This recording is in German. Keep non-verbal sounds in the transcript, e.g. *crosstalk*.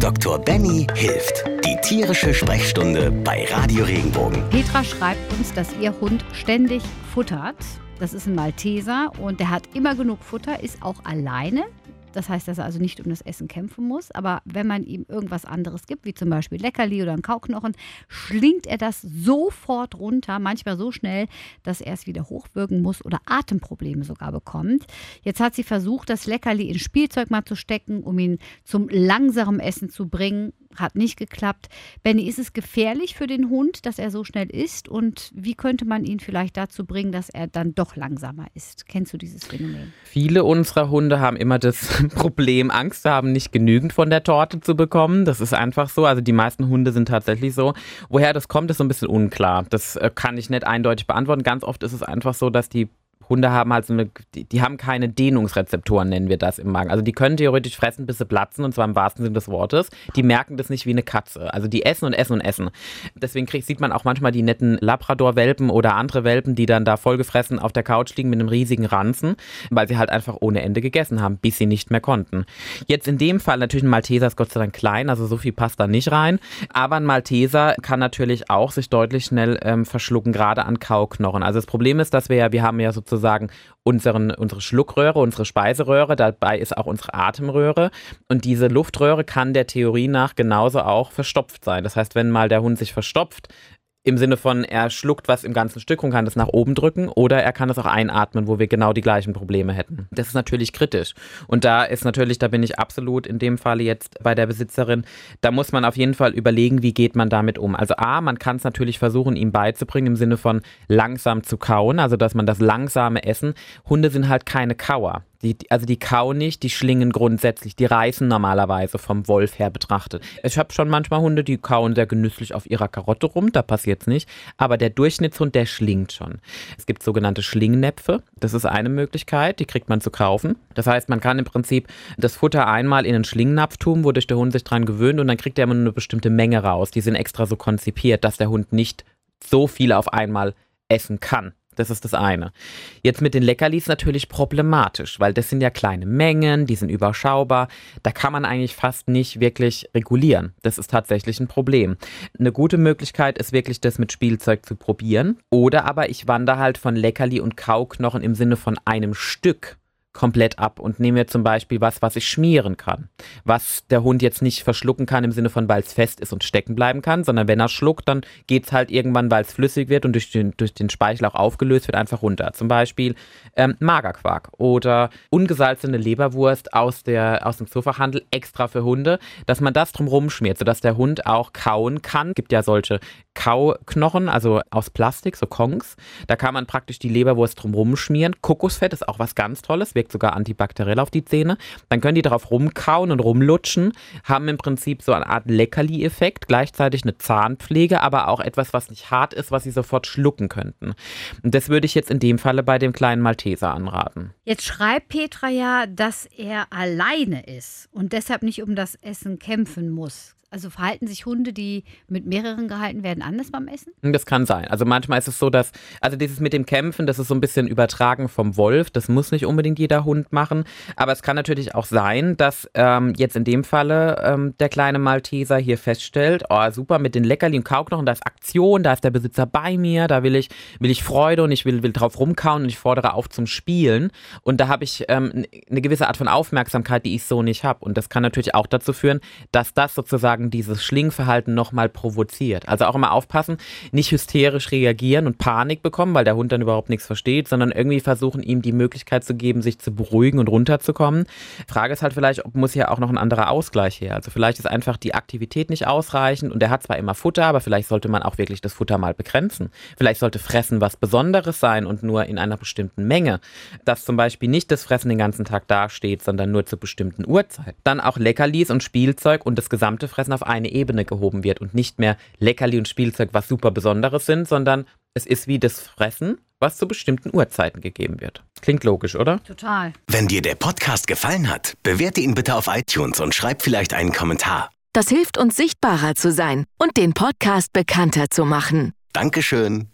Dr. Benny hilft. Die tierische Sprechstunde bei Radio Regenbogen. Petra schreibt uns, dass ihr Hund ständig futtert. Das ist ein Malteser und der hat immer genug Futter, ist auch alleine. Das heißt, dass er also nicht um das Essen kämpfen muss. Aber wenn man ihm irgendwas anderes gibt, wie zum Beispiel Leckerli oder ein Kauknochen, schlingt er das sofort runter, manchmal so schnell, dass er es wieder hochwirken muss oder Atemprobleme sogar bekommt. Jetzt hat sie versucht, das Leckerli in Spielzeug mal zu stecken, um ihn zum langsamen Essen zu bringen. Hat nicht geklappt. Benny, ist es gefährlich für den Hund, dass er so schnell isst? Und wie könnte man ihn vielleicht dazu bringen, dass er dann doch langsamer ist? Kennst du dieses Phänomen? Viele unserer Hunde haben immer das *laughs* Problem, Angst zu haben, nicht genügend von der Torte zu bekommen. Das ist einfach so. Also die meisten Hunde sind tatsächlich so. Woher das kommt, ist so ein bisschen unklar. Das äh, kann ich nicht eindeutig beantworten. Ganz oft ist es einfach so, dass die Hunde haben halt so eine, die, die, haben keine Dehnungsrezeptoren, nennen wir das im Magen. Also die können theoretisch fressen, bis sie platzen, und zwar im wahrsten Sinne des Wortes. Die merken das nicht wie eine Katze. Also die essen und essen und essen. Deswegen krieg, sieht man auch manchmal die netten Labrador-Welpen oder andere Welpen, die dann da vollgefressen auf der Couch liegen mit einem riesigen Ranzen, weil sie halt einfach ohne Ende gegessen haben, bis sie nicht mehr konnten. Jetzt in dem Fall natürlich ein Malteser ist Gott sei Dank klein, also so viel passt da nicht rein. Aber ein Malteser kann natürlich auch sich deutlich schnell ähm, verschlucken, gerade an Kauknochen. Also das Problem ist, dass wir ja, wir haben ja sozusagen sozusagen unseren, unsere Schluckröhre, unsere Speiseröhre, dabei ist auch unsere Atemröhre. Und diese Luftröhre kann der Theorie nach genauso auch verstopft sein. Das heißt, wenn mal der Hund sich verstopft, im Sinne von, er schluckt was im ganzen Stück und kann das nach oben drücken oder er kann es auch einatmen, wo wir genau die gleichen Probleme hätten. Das ist natürlich kritisch. Und da ist natürlich, da bin ich absolut in dem Fall jetzt bei der Besitzerin, da muss man auf jeden Fall überlegen, wie geht man damit um. Also A, man kann es natürlich versuchen, ihm beizubringen im Sinne von langsam zu kauen, also dass man das langsame Essen. Hunde sind halt keine Kauer. Die, also die kauen nicht, die schlingen grundsätzlich, die reißen normalerweise vom Wolf her betrachtet. Ich habe schon manchmal Hunde, die kauen sehr genüsslich auf ihrer Karotte rum, da passiert es nicht. Aber der Durchschnittshund, der schlingt schon. Es gibt sogenannte Schlingnäpfe, das ist eine Möglichkeit, die kriegt man zu kaufen. Das heißt, man kann im Prinzip das Futter einmal in einen Schlingnapf tun, wodurch der Hund sich dran gewöhnt und dann kriegt er immer nur eine bestimmte Menge raus. Die sind extra so konzipiert, dass der Hund nicht so viel auf einmal essen kann. Das ist das eine. Jetzt mit den Leckerlis natürlich problematisch, weil das sind ja kleine Mengen, die sind überschaubar. Da kann man eigentlich fast nicht wirklich regulieren. Das ist tatsächlich ein Problem. Eine gute Möglichkeit ist wirklich, das mit Spielzeug zu probieren. Oder aber ich wandere halt von Leckerli und Kauknochen im Sinne von einem Stück komplett ab und nehme mir zum Beispiel was, was ich schmieren kann. Was der Hund jetzt nicht verschlucken kann im Sinne von, weil es fest ist und stecken bleiben kann, sondern wenn er schluckt, dann geht es halt irgendwann, weil es flüssig wird und durch den, durch den Speichel auch aufgelöst wird, einfach runter. Zum Beispiel ähm, Magerquark oder ungesalzene Leberwurst aus, der, aus dem Zoofachhandel extra für Hunde, dass man das drumherum schmiert, sodass der Hund auch kauen kann. Es gibt ja solche Kauknochen, also aus Plastik, so Kongs. Da kann man praktisch die Leberwurst drumherum schmieren. Kokosfett ist auch was ganz Tolles, wirkt sogar antibakteriell auf die Zähne. Dann können die darauf rumkauen und rumlutschen, haben im Prinzip so eine Art Leckerli-Effekt, gleichzeitig eine Zahnpflege, aber auch etwas, was nicht hart ist, was sie sofort schlucken könnten. Und das würde ich jetzt in dem Falle bei dem kleinen Malteser anraten. Jetzt schreibt Petra ja, dass er alleine ist und deshalb nicht um das Essen kämpfen muss. Also verhalten sich Hunde, die mit mehreren gehalten werden, anders beim Essen? Das kann sein. Also manchmal ist es so, dass, also dieses mit dem Kämpfen, das ist so ein bisschen übertragen vom Wolf. Das muss nicht unbedingt jeder Hund machen. Aber es kann natürlich auch sein, dass ähm, jetzt in dem Falle ähm, der kleine Malteser hier feststellt, oh super, mit den Leckerli und Kauknochen, da ist Aktion, da ist der Besitzer bei mir, da will ich, will ich Freude und ich will, will drauf rumkauen und ich fordere auf zum Spielen. Und da habe ich ähm, eine gewisse Art von Aufmerksamkeit, die ich so nicht habe. Und das kann natürlich auch dazu führen, dass das sozusagen dieses Schlingverhalten nochmal provoziert. Also auch immer aufpassen, nicht hysterisch reagieren und Panik bekommen, weil der Hund dann überhaupt nichts versteht, sondern irgendwie versuchen, ihm die Möglichkeit zu geben, sich zu beruhigen und runterzukommen. Frage ist halt vielleicht, ob muss hier auch noch ein anderer Ausgleich her. Also vielleicht ist einfach die Aktivität nicht ausreichend und er hat zwar immer Futter, aber vielleicht sollte man auch wirklich das Futter mal begrenzen. Vielleicht sollte Fressen was Besonderes sein und nur in einer bestimmten Menge. Dass zum Beispiel nicht das Fressen den ganzen Tag dasteht, sondern nur zu bestimmten Uhrzeiten. Dann auch Leckerlis und Spielzeug und das gesamte Fressen Essen auf eine Ebene gehoben wird und nicht mehr Leckerli und Spielzeug, was super Besonderes sind, sondern es ist wie das Fressen, was zu bestimmten Uhrzeiten gegeben wird. Klingt logisch, oder? Total. Wenn dir der Podcast gefallen hat, bewerte ihn bitte auf iTunes und schreib vielleicht einen Kommentar. Das hilft uns sichtbarer zu sein und den Podcast bekannter zu machen. Dankeschön.